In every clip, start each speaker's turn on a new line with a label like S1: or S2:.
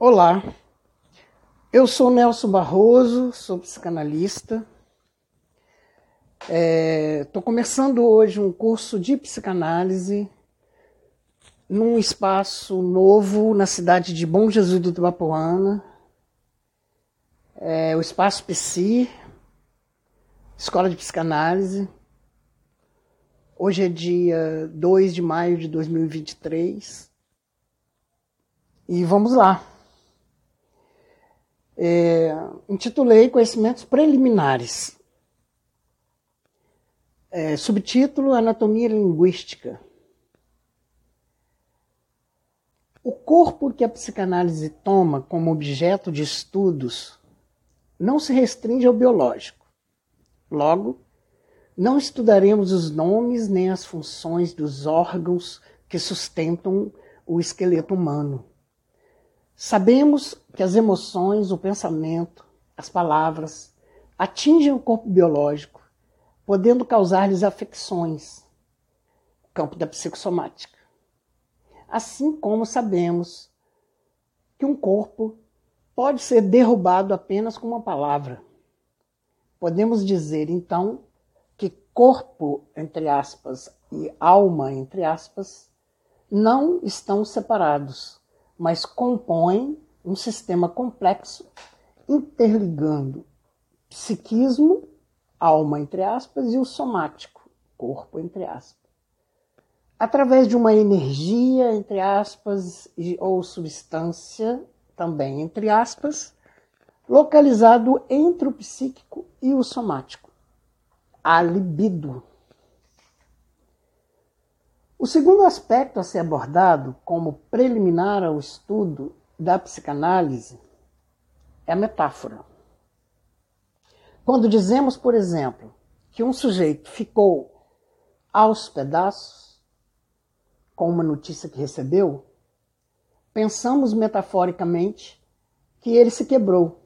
S1: Olá, eu sou Nelson Barroso, sou psicanalista. Estou é, começando hoje um curso de psicanálise num espaço novo na cidade de Bom Jesus do Tubapuana, é, o Espaço PSI, Escola de Psicanálise. Hoje é dia 2 de maio de 2023. E vamos lá. É, intitulei Conhecimentos Preliminares. É, subtítulo Anatomia Linguística. O corpo que a psicanálise toma como objeto de estudos não se restringe ao biológico. Logo, não estudaremos os nomes nem as funções dos órgãos que sustentam o esqueleto humano. Sabemos que as emoções, o pensamento, as palavras atingem o corpo biológico, podendo causar-lhes afecções, campo da psicossomática. Assim como sabemos que um corpo pode ser derrubado apenas com uma palavra. Podemos dizer, então, corpo, entre aspas, e alma, entre aspas, não estão separados, mas compõem um sistema complexo interligando psiquismo, alma, entre aspas, e o somático, corpo, entre aspas. Através de uma energia, entre aspas, ou substância, também entre aspas, localizado entre o psíquico e o somático a libido. O segundo aspecto a ser abordado como preliminar ao estudo da psicanálise é a metáfora. Quando dizemos, por exemplo, que um sujeito ficou aos pedaços com uma notícia que recebeu, pensamos metaforicamente que ele se quebrou,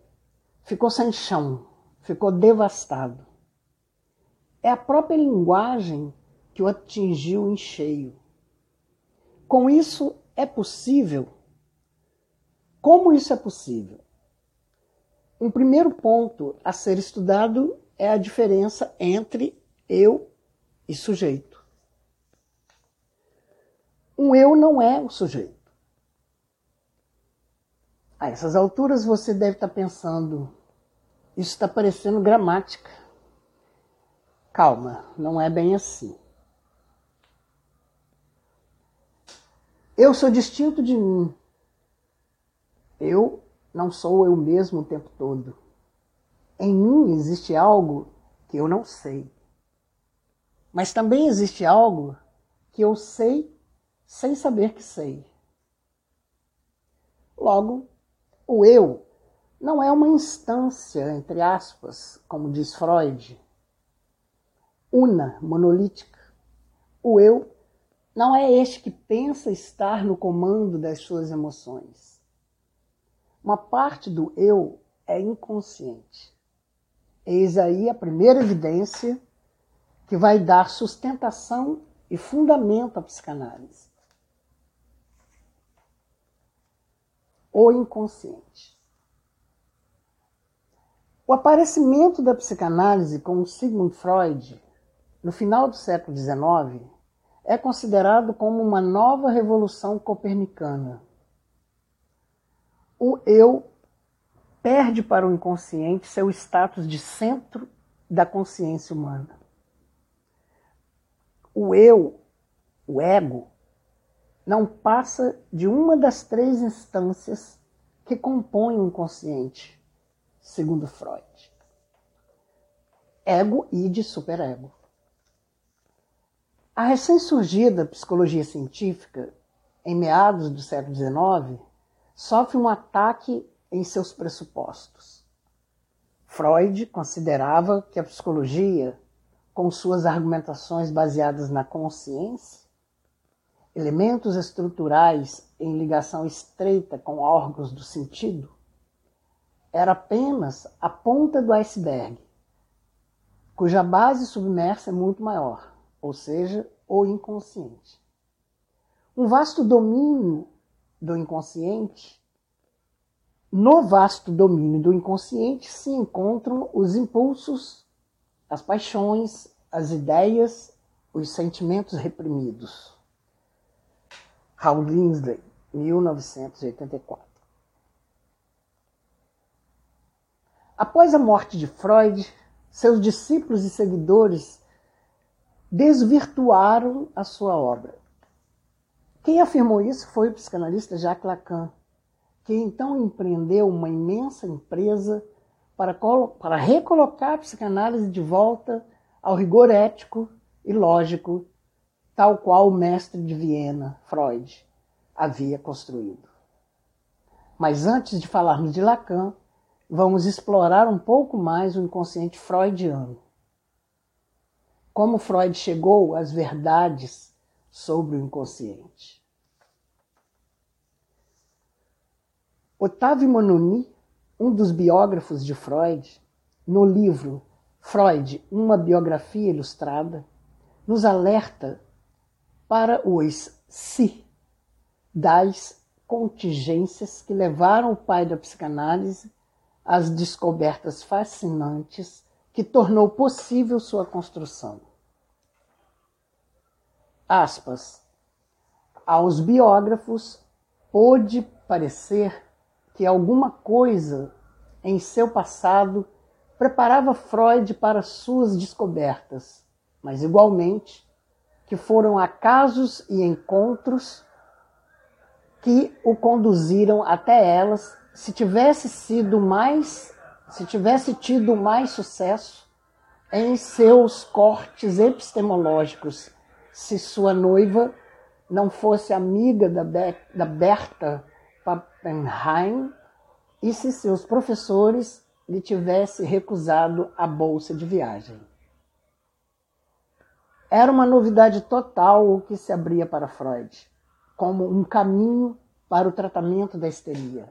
S1: ficou sem chão, ficou devastado. É a própria linguagem que o atingiu em cheio. Com isso, é possível. Como isso é possível? Um primeiro ponto a ser estudado é a diferença entre eu e sujeito. Um eu não é o sujeito. A essas alturas você deve estar pensando, isso está parecendo gramática. Calma, não é bem assim. Eu sou distinto de mim. Eu não sou eu mesmo o tempo todo. Em mim existe algo que eu não sei. Mas também existe algo que eu sei sem saber que sei. Logo, o eu não é uma instância, entre aspas, como diz Freud, una, monolítica. O eu não é este que pensa estar no comando das suas emoções. Uma parte do eu é inconsciente. Eis aí a primeira evidência que vai dar sustentação e fundamento à psicanálise. O inconsciente. O aparecimento da psicanálise com Sigmund Freud no final do século XIX, é considerado como uma nova revolução copernicana. O eu perde para o inconsciente seu status de centro da consciência humana. O eu, o ego, não passa de uma das três instâncias que compõem o inconsciente, segundo Freud. Ego, id, superego. A recém-surgida psicologia científica, em meados do século XIX, sofre um ataque em seus pressupostos. Freud considerava que a psicologia, com suas argumentações baseadas na consciência, elementos estruturais em ligação estreita com órgãos do sentido, era apenas a ponta do iceberg, cuja base submersa é muito maior ou seja, o inconsciente. Um vasto domínio do inconsciente no vasto domínio do inconsciente se encontram os impulsos, as paixões, as ideias, os sentimentos reprimidos. Raul Lindsley, 1984. Após a morte de Freud, seus discípulos e seguidores desvirtuaram a sua obra. Quem afirmou isso foi o psicanalista Jacques Lacan, que então empreendeu uma imensa empresa para, para recolocar a psicanálise de volta ao rigor ético e lógico, tal qual o mestre de Viena, Freud, havia construído. Mas antes de falarmos de Lacan, vamos explorar um pouco mais o inconsciente freudiano. Como Freud chegou às verdades sobre o inconsciente. Otávio Manoni, um dos biógrafos de Freud, no livro Freud, uma biografia ilustrada, nos alerta para os si das contingências que levaram o pai da psicanálise às descobertas fascinantes que tornou possível sua construção. Aspas. Aos biógrafos pôde parecer que alguma coisa em seu passado preparava Freud para suas descobertas, mas igualmente que foram acasos e encontros que o conduziram até elas, se tivesse sido mais, se tivesse tido mais sucesso em seus cortes epistemológicos, se sua noiva não fosse amiga da, Be da Berta Pappenheim e se seus professores lhe tivessem recusado a bolsa de viagem. Era uma novidade total o que se abria para Freud, como um caminho para o tratamento da histeria.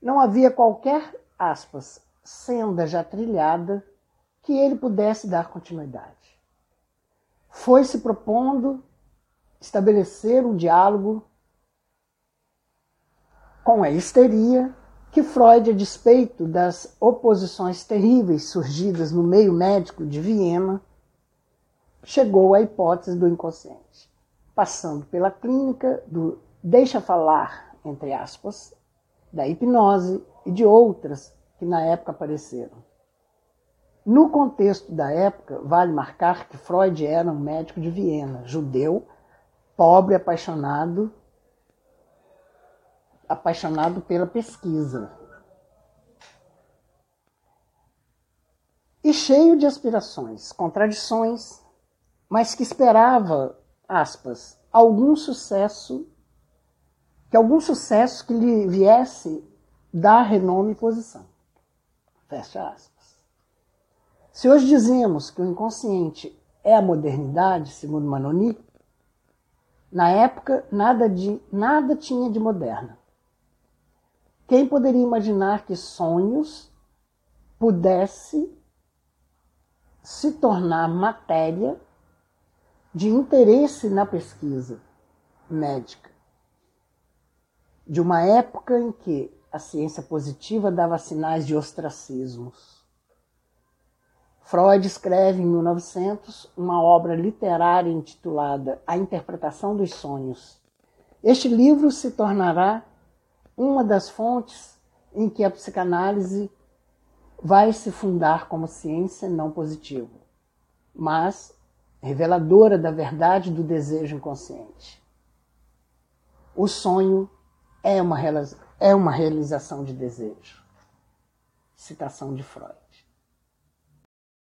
S1: Não havia qualquer, aspas, senda já trilhada que ele pudesse dar continuidade. Foi se propondo estabelecer um diálogo com a histeria que Freud, a despeito das oposições terríveis surgidas no meio médico de Viena, chegou à hipótese do inconsciente, passando pela clínica do deixa falar, entre aspas, da hipnose e de outras que na época apareceram. No contexto da época, vale marcar que Freud era um médico de Viena, judeu, pobre, apaixonado, apaixonado pela pesquisa. E cheio de aspirações, contradições, mas que esperava, aspas, algum sucesso, que algum sucesso que lhe viesse dar renome e posição. Fecha aspas. Se hoje dizemos que o inconsciente é a modernidade, segundo Manoni, na época nada, de, nada tinha de moderna. Quem poderia imaginar que sonhos pudesse se tornar matéria de interesse na pesquisa médica? De uma época em que a ciência positiva dava sinais de ostracismos. Freud escreve em 1900 uma obra literária intitulada A Interpretação dos Sonhos. Este livro se tornará uma das fontes em que a psicanálise vai se fundar como ciência não positiva, mas reveladora da verdade do desejo inconsciente. O sonho é uma, é uma realização de desejo. Citação de Freud.